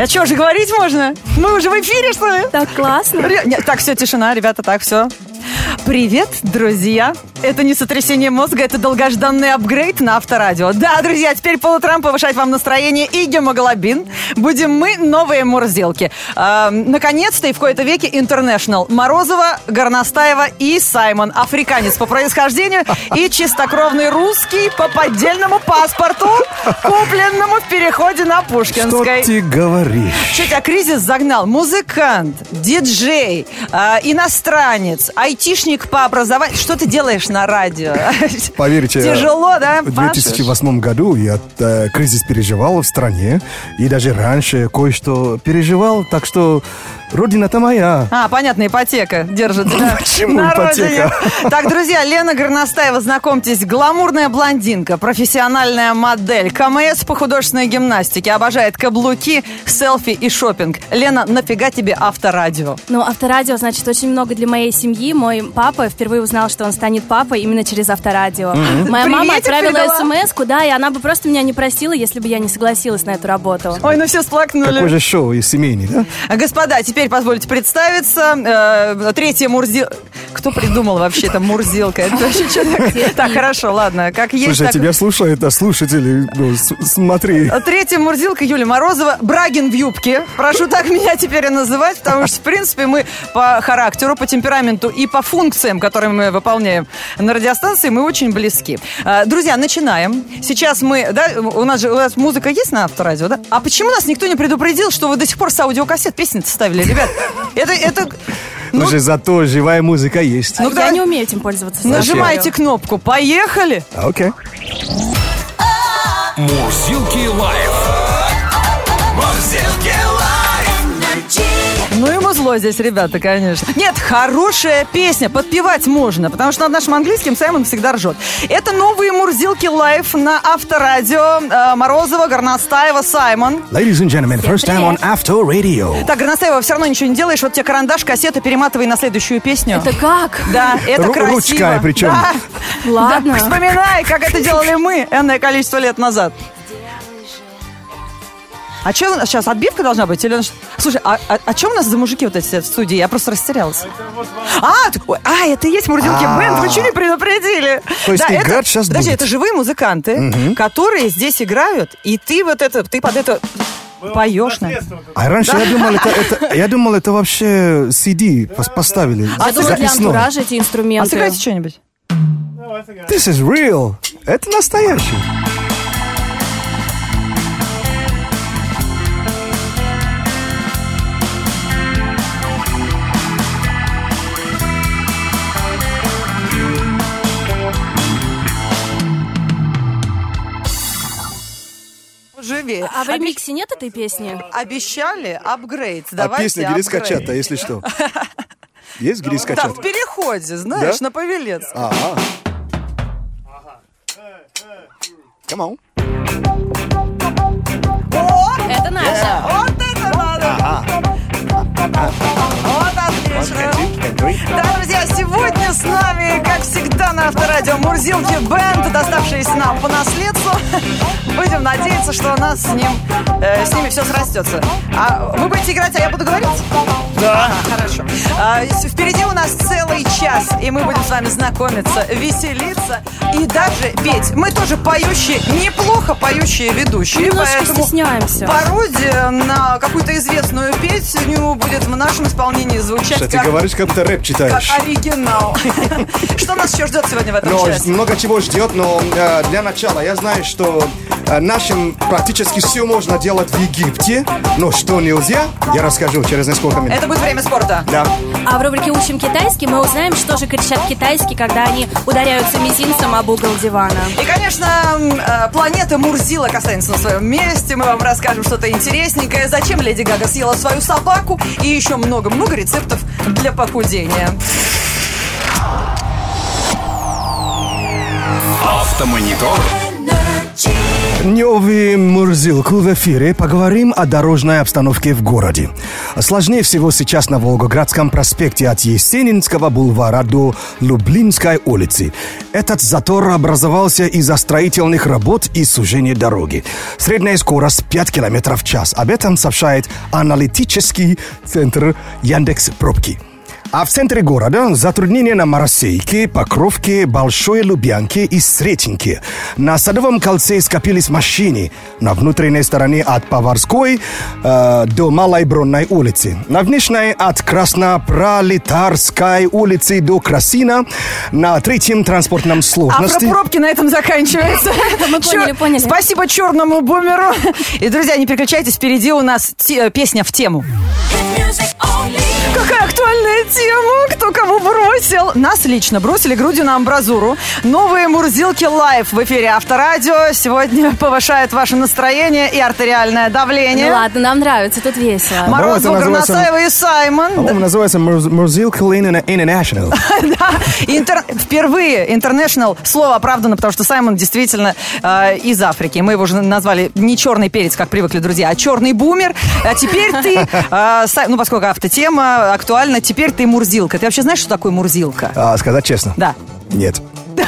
А что, уже говорить можно? Мы уже в эфире, что ли? Так классно. Ре- Нет, так, все, тишина, ребята, так, все. Привет, друзья! Это не сотрясение мозга, это долгожданный апгрейд на Авторадио. Да, друзья, теперь по утрам повышать вам настроение и гемоглобин. Будем мы новые мурзилки. А, наконец-то и в кои-то веке International. Морозова, Горностаева и Саймон. Африканец по происхождению и чистокровный русский по поддельному паспорту, купленному в переходе на Что Пушкинской. ты говоришь? Что тебя кризис загнал? Музыкант, диджей, а, иностранец, айтишник по образованию. Что ты делаешь на радио? Поверьте, Тяжело, да? В пашешь? 2008 году я э, кризис переживал в стране, и даже раньше кое-что переживал, так что родина-то моя. А, понятно, ипотека держит тебя Почему на ипотека? родине. Так, друзья, Лена Горностаева, знакомьтесь, гламурная блондинка, профессиональная модель, КМС по художественной гимнастике, обожает каблуки, селфи и шопинг. Лена, нафига тебе авторадио? Ну, авторадио значит очень много для моей семьи. Мой папа впервые узнал, что он станет папой именно через авторадио. Моя мама Приветик отправила передала? смс да, и она бы просто меня не простила, если бы я не согласилась на эту работу. Ой, ну все сплакнули. Какое же шоу и семейный, да? Господа, теперь позвольте представиться. Э, третья Мурзил... Кто придумал вообще это Мурзилка? Это вообще такое? Так, хорошо, ладно. Как есть, Слушай, так... тебя слушают, а слушатели, ну, смотри. Третья Мурзилка Юлия Морозова. Брагин в юбке. Прошу так меня теперь и называть, потому что, в принципе, мы по характеру, по темпераменту и по функциям, которые мы выполняем на радиостанции, мы очень близки. Э, Друзья, начинаем. Сейчас мы... Да, у нас же у нас музыка есть на авторадио, да? А почему нас никто не предупредил, что вы до сих пор с аудиокассет песни ставили, ребят? Это, это... Ну, Слушай, зато живая музыка есть. Ну, я давай- не умею этим пользоваться. Нажимайте кнопку. Поехали! А, Окей. Мурзилки лайф. Музло здесь, ребята, конечно. Нет, хорошая песня, подпевать можно, потому что над нашим английским Саймон всегда ржет. Это новые Мурзилки лайф на Авторадио. Э, Морозова, Горностаева, Саймон. Ladies and gentlemen, first time on After Radio. Так, Горностаева, все равно ничего не делаешь. Вот тебе карандаш, кассета, перематывай на следующую песню. Это как? Да, это Ру- красиво. ручкой причем. Да. Ладно. Да, вспоминай, как это делали мы энное количество лет назад. А что сейчас отбивка должна быть? Или... Слушай, а, а, что у нас за мужики вот эти в студии? Я просто растерялась. А, т- ой, а, это и есть Мурзилки А. Бенд, вы что не предупредили? То есть это, играть щас Подожди, будет. это живые музыканты, которые здесь играют, и ты вот это, ты под это поешь. на- А раньше я думал, это, это- я думал, это вообще CD пос- поставили. Я думала, для антуража эти А инструменты. сыграйте что-нибудь. This is real. Это настоящий. Живее. А в ремиксе нет этой песни? Обещали апгрейд. А песня где апгрейд. скачать-то, если что? Есть где Да, скачать? в переходе, знаешь, Да? на Павелец. Ага. Come on. О, Это наша. вот это надо! Вот отлично! Да, друзья, сегодня с нами, как всегда, на Авторадио Мурзилки Бенд, доставшиеся нам по наследству. Будем надеяться, что у нас с, ним, э, с ними все срастется. А вы будете играть, а я буду говорить? Да. хорошо. А, впереди у нас целый час, и мы будем с вами знакомиться, веселиться и даже петь. Мы тоже поющие, неплохо поющие ведущие, Немножко поэтому стесняемся. пародия на какую-то известную песню будет в нашем исполнении звучать Что ты как, говоришь, как будто рэп как читаешь. оригинал. Что нас еще ждет сегодня в этом Но часе? много чего ждет, но э, для начала я знаю, что э, нашим практически все можно делать в Египте, но что нельзя, я расскажу через несколько минут. Это будет время спорта. Да. А в рубрике «Учим китайский» мы узнаем, что же кричат китайский, когда они ударяются мизинцем об угол дивана. И, конечно, э, планета Мурзилок останется на своем месте. Мы вам расскажем что-то интересненькое. Зачем Леди Гага съела свою собаку. И еще много-много рецептов для похудения. Автомонитор. Новый Мурзилку в эфире. Поговорим о дорожной обстановке в городе. Сложнее всего сейчас на Волгоградском проспекте от Есенинского бульвара до Люблинской улицы. Этот затор образовался из-за строительных работ и сужения дороги. Средняя скорость 5 км в час. Об этом сообщает аналитический центр Яндекс Пробки. А в центре города затруднения на Моросейке, Покровке, Большой Лубянке и Сретенке. На Садовом кольце скопились машины на внутренней стороне от Поварской э, до Малой Бронной улицы. На внешней от Краснопролетарской улицы до Красина. На третьем транспортном А сложности... про пробки на этом заканчивается. Мы поняли, поняли. Спасибо черному бумеру. И, друзья, не переключайтесь, впереди у нас песня в тему. Какая актуальная тема? Кто кого бросил? Нас лично бросили грудью на амбразуру. Новые Мурзилки live в эфире Авторадио. Сегодня повышает ваше настроение и артериальное давление. Ну ладно, нам нравится, тут весело. Морозова, называется- и Саймон. По-моему, называется Мурзилка International. Да, интер- впервые international слово оправдано, потому что Саймон действительно э, из Африки. Мы его уже назвали не черный перец, как привыкли друзья, а черный бумер. А теперь ты, э, Сай- ну поскольку автотема актуальна, теперь ты Мурзилка. Ты вообще знаешь, что такое Мурзилка? А, сказать честно? Да. Нет.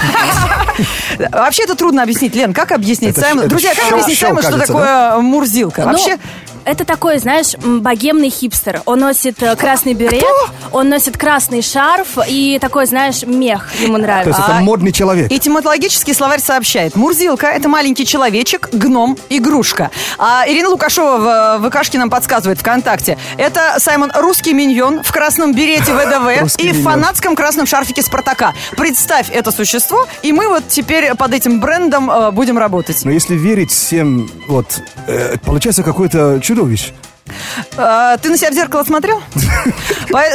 Вообще это трудно объяснить. Лен, как объяснить Это Саймону? Друзья, как объяснить Саймону, что такое Мурзилка? Ну, Вообще, это такой, знаешь, богемный хипстер. Он носит э, красный берет, он носит красный шарф и такой, знаешь, мех ему То нравится. есть это А, модный человек. Этимологический словарь сообщает. Мурзилка – это маленький человечек, гном, игрушка. А Ирина Лукашова в ВКшке нам подсказывает ВКонтакте. Это, Саймон, русский миньон в красном берете ВДВ и в фанатском красном шарфике Спартака. Представь это существо, и мы вот теперь под этим брендом э, будем работать. Но если верить всем, вот, э, получается какое-то чудовище. А, ты на себя в зеркало смотрел?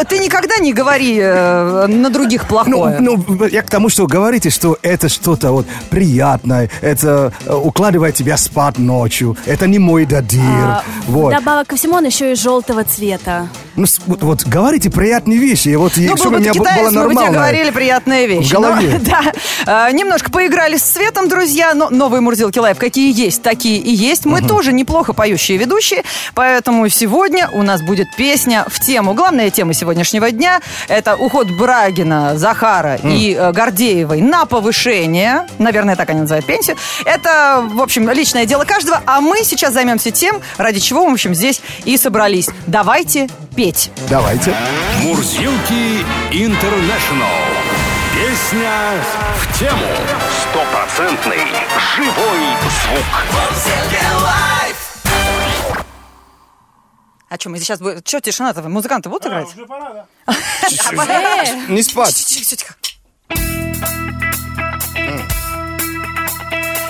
Ты никогда не говори э, на других Ну, плохое. ну, я к тому, что говорите, что это что-то вот приятное, это э, укладывает тебя спать ночью, это не мой дадир. А, вот. Вдобавок ко всему он еще и желтого цвета. Ну, вот, вот говорите приятные вещи, и вот Ну, чтобы был у меня б- было китаец, мы нормально. говорили приятные вещи. В голове. Но, да. А, немножко поиграли с цветом, друзья, но новые Мурзилки Лайв какие есть, такие и есть. Мы тоже неплохо поющие ведущие, поэтому сегодня у нас будет песня в тему. Главная тема сегодняшнего дня – это уход Брагина, Захара и э, Гордеевой на повышение. Наверное, так они называют пенсию. Это, в общем, личное дело каждого. А мы сейчас займемся тем, ради чего, в общем, здесь и собрались. Давайте петь. Давайте. Мурзилки Интернешнл. Песня в тему. Стопроцентный живой звук. А что, мы сейчас будем... Что, тишина-то? Музыканты будут играть? Не спать. Тихо, тихо,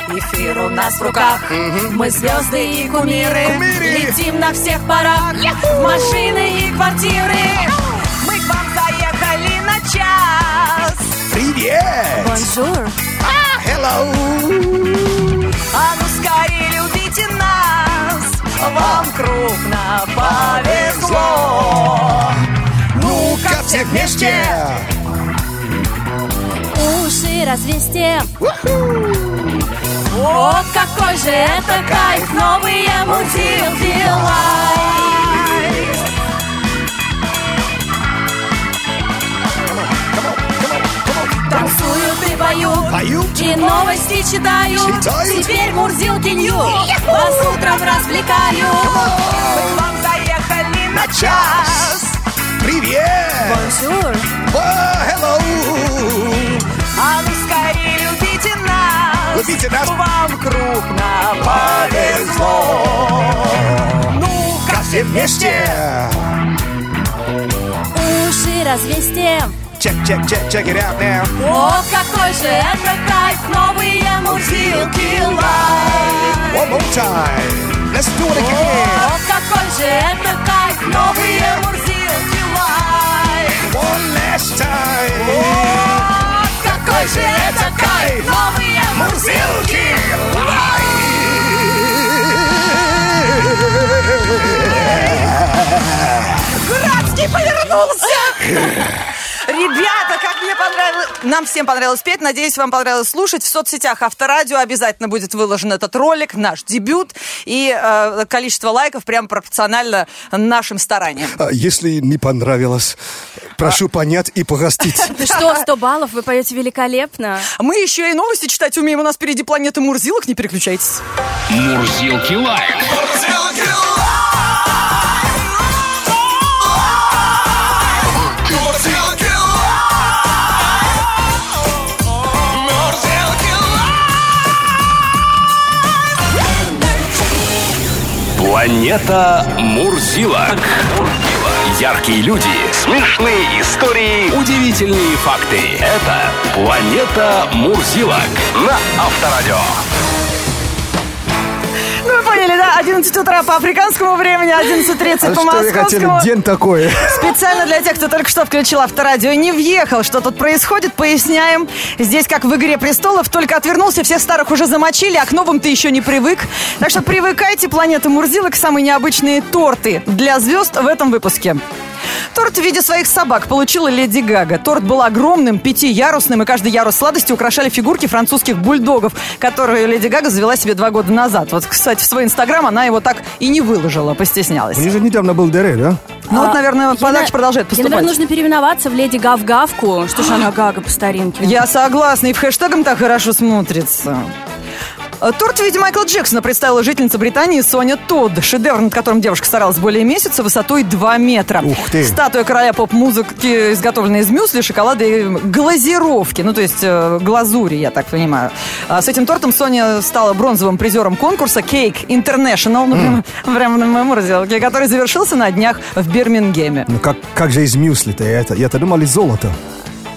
Эфир у нас в руках. Мы звезды и кумиры, Кумиры! летим на всех парах, в машины и квартиры. Мы к вам заехали на час. Привет! Bonjour. Hello! А ну скорее любите нас. Вам крупно повезло. Ну-ка все вместе! Уши развесьте. О, какой же это кайф, новые мудилки лайф. Новости читают. Читают. Теперь Мурзилки News вас утром развлекают. Мы к вам заехали на час. Привет! Bonjour. Hello! А ну скорее любите нас. Любите нас. Вам крупно повезло. Ну-ка Все вместе! Уши развесьте. Check, check, check, check it out now. О, какой же это кайф, новые мурзилки live. One more time. Let's do it again. О, какой же это кайф, новые мурзилки лайф. One last time. О, какой же это кайф, новые Мурзилки Градский повернулся! Ребята, понравилось, нам всем понравилось петь, надеюсь, вам понравилось слушать. В соцсетях Авторадио обязательно будет выложен этот ролик, наш дебют, и э, количество лайков прямо пропорционально нашим стараниям. А Если не понравилось, прошу понять и погостить. Ты что, 100 баллов? Вы поете великолепно. Мы еще и новости читать умеем, у нас впереди планета Мурзилок, не переключайтесь. Мурзилки лайф. Планета Мурзилок. Яркие люди, смешные истории, удивительные факты. Это Планета Мурзилок на Авторадио. 11 утра по африканскому времени, 11.30 по А хотел? московскому. День такой. Специально для тех, кто только что включил авторадио и не въехал, что тут происходит, поясняем. Здесь, как в «Игре престолов», только отвернулся, всех старых уже замочили, а к новым ты еще не привык. Так что привыкайте, планета Мурзилок, самые необычные торты для звезд в этом выпуске. Торт в виде своих собак получила Леди Гага. Торт был огромным, пятиярусным, и каждый ярус сладости украшали фигурки французских бульдогов, которые Леди Гага завела себе два года назад. Вот, кстати, в свой инстаграм она его так и не выложила, постеснялась. У них же недавно был Дере, да? Ну вот, наверное, подарки на- продолжают ей, наверное, поступать. нужно переименоваться в Леди Гав-Гавку. Что ж она Гага по старинке? Я согласна, и в хэштегом так хорошо смотрится. Э, Торт в виде Майкла Джексона представила жительница Британии Соня Тодд. Шедевр, над которым девушка старалась более месяца, высотой 2 метра. Ух ты. Статуя короля поп-музыки, изготовленная из мюсли, шоколада и глазировки. Ну, то есть э, глазури, я так понимаю. А с этим тортом Соня стала бронзовым призером конкурса Cake International, ну, прям, прям на моем разделке, который завершился на днях в Бирмингеме. Ну как, как же из мюсли-то? Я-то, я-то думал из золота.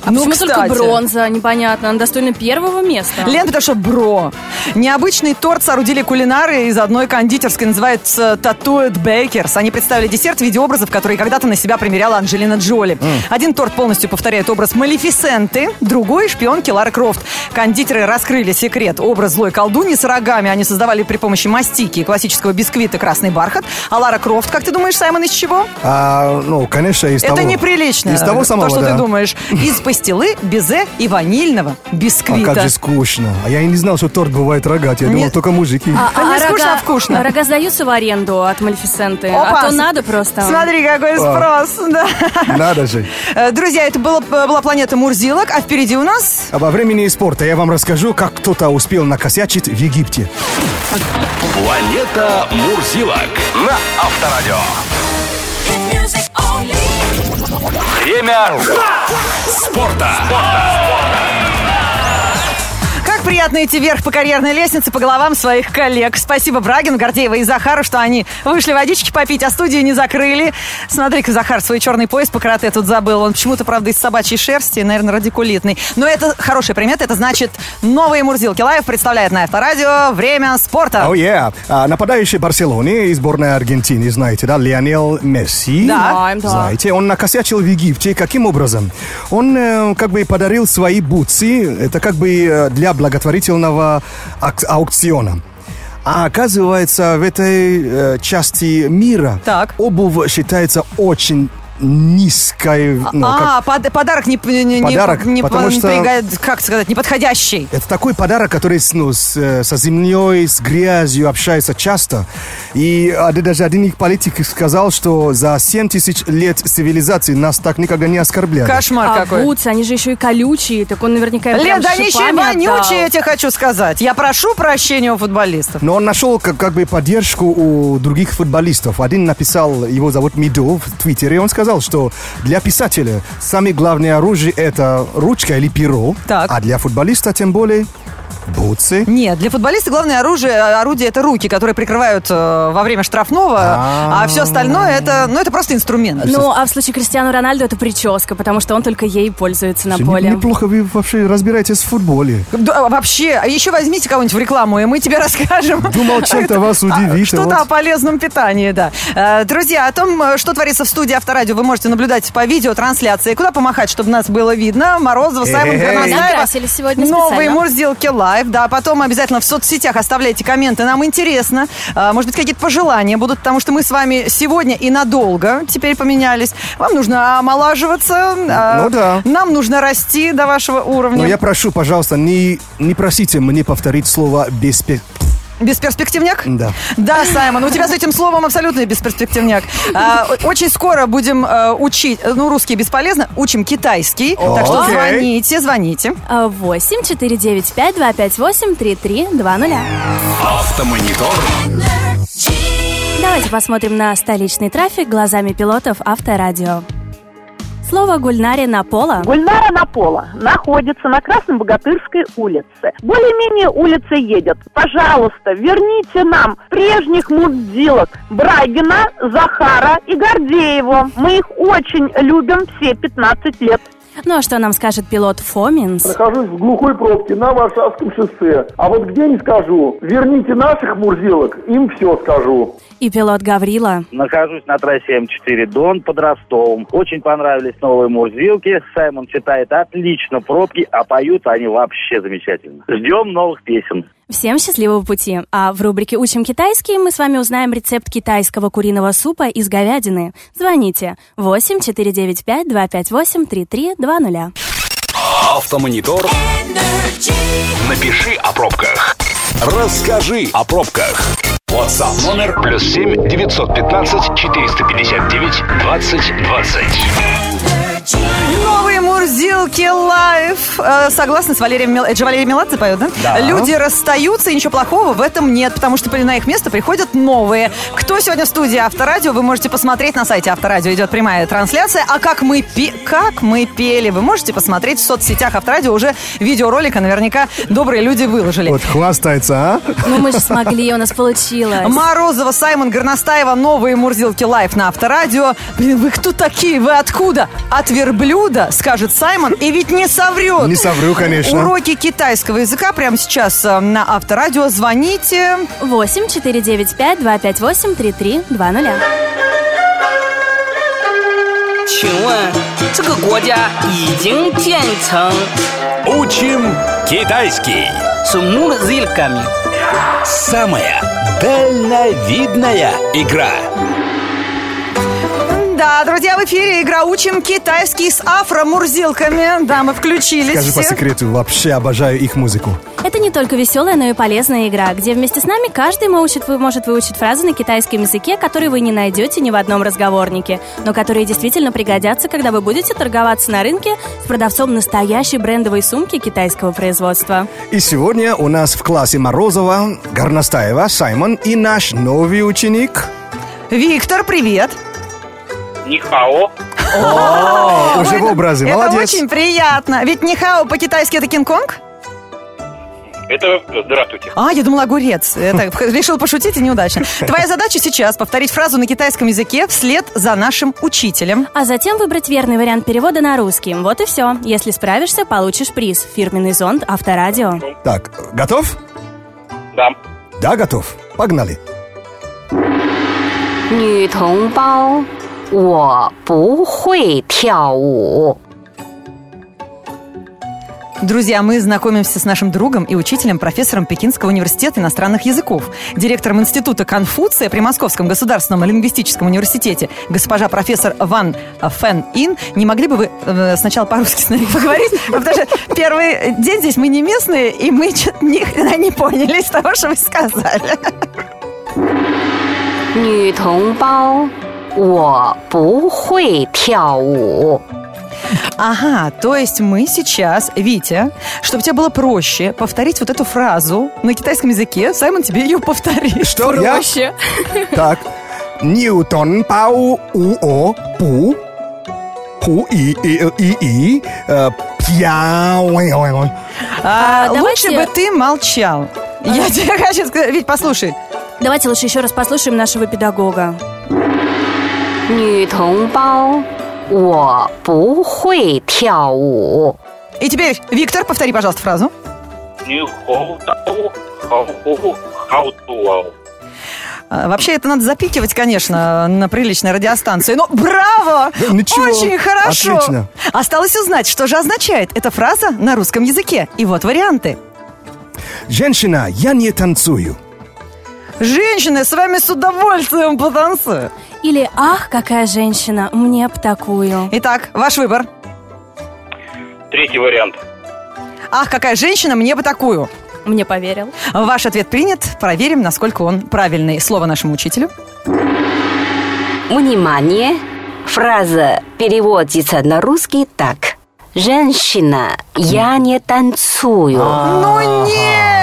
А почему только бронза? Непонятно. Она достойна первого места. Лен, потому что бро. Необычный торт соорудили кулинары из одной кондитерской, называется Tattooed Bakers. Они представили десерт в виде образов, которые когда-то на себя примеряла Анджелина Джоли. Один торт полностью повторяет образ Малефисенты, другой – шпионки Лары Крофт. Кондитеры раскрыли секрет. Образ злой колдуньи с рогами они создавали при помощи мастики и классического бисквита «Красный бархат». А Лара Крофт, как ты думаешь, Саймон, из чего? А, ну, конечно, из того... Это неприлично. Из того самого, То, что да. ты думаешь. Из пастилы, безе и ванильного А бисквита. как же скучно. А я и не знал, что торт бывает рогатый. Я думал, Нет. только мужики. А не скучно, а вкусно. Рога сдаются в аренду от Малефисенты. Опа, а то надо просто. Смотри, какой спрос. Да. Надо же. Э, Друзья, это было- была планета Мурзилок, а впереди у нас... А во времени спорта я вам расскажу, как кто-то успел накосячить в Египте. Планета Мурзилок на Авторадио. Время спорта. Как приятно идти вверх по карьерной лестнице по головам своих коллег. Спасибо Брагин, Гордеева и Захару, что они вышли водички попить, а студию не закрыли. Смотри-ка, Захар свой черный пояс по карате тут забыл. Он почему-то, правда, из собачьей шерсти, наверное, радикулитный. Но это хорошая примета. Это значит, новые Мурзилки Лайв представляет на Авторадио «Время спорта». Oh, yeah. А, нападающий Барселоны и сборная Аргентины, знаете, да, Лионел Месси. Да. Знаете, он накосячил в Египте. Каким образом? Он э, как бы подарил свои бутсы. Это как бы э, для благотворительного аукциона. А оказывается, в этой э, части мира Так. обувь считается очень низкой. ну, а, как- под- подарок не, не, Подарок, не, потому не что- пригод- как сказать, неподходящий. Это такой подарок, который с, ну, с, э, со землей, с грязью общается часто. И а, да- даже один их политик сказал, что за 7 тысяч лет цивилизации нас так никогда не оскорбляли. Кошмар А какой. бутсы, они же еще и колючие, так он наверняка Лен, да они еще и вонючие, я тебе хочу сказать. Я прошу прощения у футболистов. Но он нашел как, как бы поддержку у других футболистов. Один написал, его зовут Мидо в Твиттере, он сказал, что для писателя самое главное оружие это ручка или перо, Так. а для футболиста тем более бутсы. Нет, для футболиста главное оружие, орудие это руки, которые прикрывают э, во время штрафного, а, А. все остальное это, ну, это просто инструмент. Ну, а в случае Кристиану Рональду это прическа, потому что он только ей пользуется на Не- поле. Неплохо вы вообще разбираетесь в футболе. Да, вообще, а еще возьмите кого-нибудь в рекламу, и мы тебе расскажем. Думал, чем-то вас удивит, а Что-то вот. о полезном питании, да. Э, Друзья, о том, э, что творится в студии Авторадио, вы можете наблюдать по видеотрансляции. Куда помахать, чтобы нас было видно? Морозова, Саймон. Накрасились сегодня Новые. Мурзилки Лайв. Да, потом обязательно в соцсетях оставляйте комменты. Нам интересно. А, Может быть, какие-то пожелания будут, потому что мы с вами сегодня и надолго теперь поменялись. Вам нужно омолаживаться. а, Ну да. Нам нужно расти до вашего уровня. Но я прошу, пожалуйста, не, не просите мне повторить слово беспе... Бесперспективняк? Да. Да, Саймон, у тебя с этим словом абсолютно бесперспективняк. А, Очень скоро будем э, учить, ну, русский бесполезно, учим китайский. Так что Окей. звоните, звоните. А, 8 495 258 3320. Автомонитор. Давайте посмотрим на столичный трафик глазами пилотов Авторадио. Слово Гульнаре Напола. Гульнара Напола находится на Красной Богатырской улице. Более-менее улица едет. Пожалуйста, верните нам прежних мудзилок Брагина, Захара и Гордееву. Мы их очень любим все 15 лет. Ну а что нам скажет пилот Фоминс? Нахожусь в глухой пробке на Варшавском шоссе. А вот где не скажу. Верните наших мурзилок, им все скажу. И пилот Гаврила. Нахожусь на трассе М4 Дон под Ростовом. Очень понравились новые мурзилки. Саймон читает отлично пробки, а поют они вообще замечательно. Ждем новых песен. Всем счастливого пути! А в рубрике «Учим китайский» мы с вами узнаем рецепт китайского куриного супа из говядины. Звоните 8 495 258 3320. Автомонитор. Напиши о пробках. Расскажи о пробках. WhatsApp номер плюс семь девятьсот пятнадцать четыреста пятьдесят девять двадцать двадцать. Новые Мурзилки live. Э, Согласны с Валерием Мел... Это же Валерий Меладзе поет, да? Да. Люди расстаются, и ничего плохого в этом нет, потому что на их место приходят новые. Кто сегодня в студии Авторадио, вы можете посмотреть на сайте Авторадио. Идет прямая трансляция. А как мы, пе- как мы пели, вы можете посмотреть в соцсетях Авторадио. Уже видеоролика наверняка добрые люди выложили. Вот хвастается, а? Ну мы же смогли, у нас получилось. Морозова, Саймон Горностаева, новые Мурзилки live на Авторадио. Блин, вы кто такие? Вы откуда? От верблюда, скажет Саймон, и ведь не соврет. Не совру, конечно. Уроки китайского языка прямо сейчас э, на Авторадио. Звоните. 8 495 258 3320. 请问这个国家已经建成 Учим китайский. с мурзилками. Самая дальновидная игра. Да, друзья, в эфире игра «Учим китайский с афро-мурзилками». Да, мы включились Скажи по секрету, вообще обожаю их музыку. Это не только веселая, но и полезная игра, где вместе с нами каждый может, вы- может выучить фразы на китайском языке, которые вы не найдете ни в одном разговорнике, но которые действительно пригодятся, когда вы будете торговаться на рынке с продавцом настоящей брендовой сумки китайского производства. И сегодня у нас в классе Морозова, Горностаева, Саймон и наш новый ученик. Виктор, привет. Нихао. О, уже в образе, Это молодец. очень приятно. Ведь нихао по-китайски это Кинг-Конг? Это здравствуйте. А, я думала огурец. Это, решил пошутить и неудачно. Твоя задача сейчас повторить фразу на китайском языке вслед за нашим учителем. А затем выбрать верный вариант перевода на русский. Вот и все. Если справишься, получишь приз. Фирменный зонт Авторадио. Так, готов? Да. Да, готов. Погнали. 女同胞， 我不会跳舞。 Друзья, мы знакомимся с нашим другом и учителем, профессором Пекинского университета иностранных языков, директором Института Конфуция при Московском государственном лингвистическом университете, госпожа профессор Ван Фэн Ин. Не могли бы вы э, сначала по-русски с нами поговорить? Потому что первый день здесь мы не местные, и мы что-то ни хрена не поняли из того, что вы сказали. 女同胞， 我不会跳舞。 Ага, то есть мы сейчас, Витя, чтобы тебе было проще повторить вот эту фразу на китайском языке, Саймон тебе ее повторит. Что? Я? Проще. Так. Ньютон пау у о пу пу и и и и э, пьяу А, А, лучше давайте- бы ты молчал. Я тебе хочу сказать, Вить, послушай. Давайте лучше еще раз послушаем нашего педагога. 女同胞，我不会跳舞。 И теперь, Виктор, повтори, пожалуйста, фразу. А, Вообще, это надо запикивать, конечно, на приличной радиостанции. Но браво! Да, ничего. Очень хорошо! Отлично. Осталось узнать, что же означает эта фраза на русском языке. И вот варианты. Женщина, я не танцую. Женщины, с вами с удовольствием потанцую. Или «Ах, какая женщина, мне б такую». Итак, ваш выбор. Третий вариант. Ах, какая женщина, мне бы такую. Мне поверил. Ваш ответ принят. Проверим, насколько он правильный. Слово нашему учителю. Внимание! Фраза переводится на русский так. Женщина, я не танцую. Ну нет!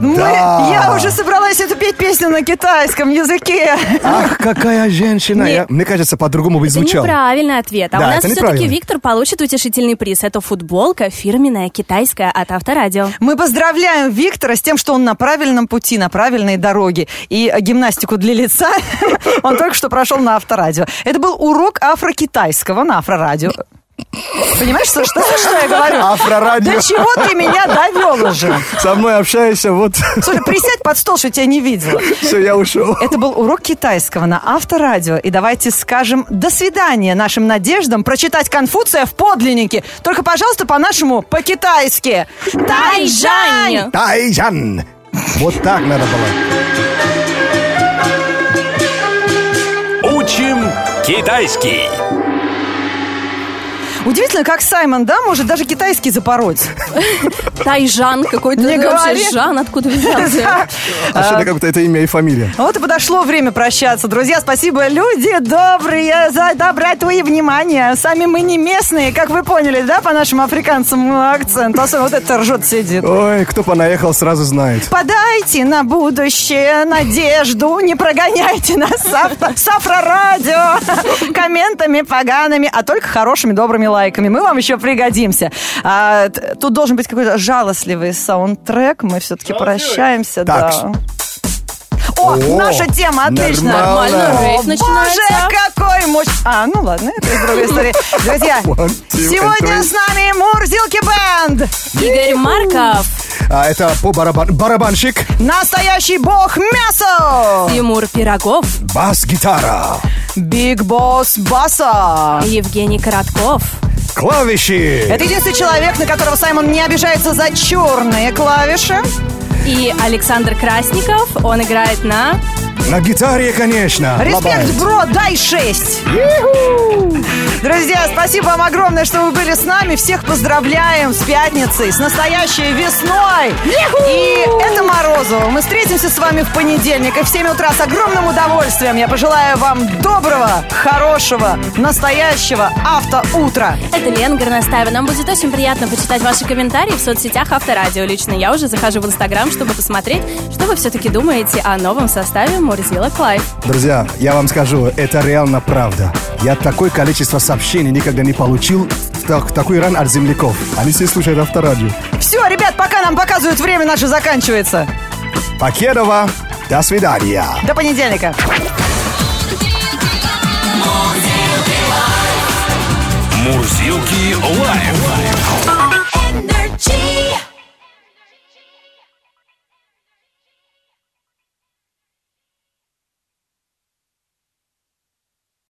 Мы- Да. я уже собралась эту петь песню на китайском языке. Ах, какая женщина. Не- Я- мне кажется, по-другому бы Это звучал. неправильный ответ. А Да, у нас это все-таки неправильно. Виктор получит утешительный приз. Это футболка фирменная китайская от Авторадио. Мы поздравляем Виктора с тем, что он на правильном пути, на правильной дороге. И э, гимнастику для лица он только что прошел на авторадио. Это был урок афрокитайского на авторадио. Понимаешь, что, что, что я говорю? Афрорадио. До чего ты меня довел уже? Со мной общаешься, вот. Слушай, присядь под стол, что я тебя не видела. Все, я ушел. Это был урок китайского на авторадио. И давайте скажем «до свидания» нашим надеждам прочитать Конфуция в подлиннике. Только, пожалуйста, по-нашему, по-китайски. Тайжань! Тайжан. Вот так надо было. Учим китайский. Удивительно, как Саймон, да, может даже китайский запороть. Тайжан какой-то. Не говори. Жан, откуда взялся? Вообще-то как будто это имя и фамилия. Вот и подошло время прощаться. Друзья, спасибо, люди добрые, за добрать твои внимание. Сами мы не местные, как вы поняли, да, по нашим африканцам акценту. Особенно вот это ржет сидит. Ой, кто понаехал, сразу знает. Подайте на будущее надежду, не прогоняйте нас с Афрорадио комментами погаными, а только хорошими добрыми лайками. Мы вам еще пригодимся. А, тут должен быть какой-то жалостливый саундтрек. Мы все-таки прощаемся. Так. Да. О, О, наша тема, отлично. нормально. Нормально, начинается. Боже, какой мощь. А, ну ладно, это из другой истории. Друзья, сегодня с нами Мурзилки Бенд. Игорь Марков, А это по барабан, барабанщик, Настоящий бог мясо. Тимур Пирогов, бас-гитара, Биг Босс Баса. Евгений Коротков, клавиши. Это единственный человек, на которого Саймон не обижается за черные клавиши. и Александр Красников. Он играет на... На гитаре, конечно. Респект, бро, дай шесть. Друзья, спасибо вам огромное, что вы были с нами. Всех поздравляем с пятницей, с настоящей весной. И это Морозово. Мы встретимся с вами в понедельник и в 7 утра с огромным удовольствием. Я пожелаю вам доброго, хорошего, настоящего автоутра. Это Лена Горностаева. Нам будет очень приятно почитать ваши комментарии в соцсетях Авторадио. Лично я уже захожу в Инстаграм, чтобы посмотреть, что вы все-таки думаете о новом составе What does? Друзья, я вам скажу, это реально правда. Я такое количество сообщений никогда не получил в, так, в такой ран от земляков. Они все слушают авторадио. Все, ребят, пока нам показывают время, наше заканчивается. Покедова, до свидания. До понедельника. Мурзилки лайв. Energy.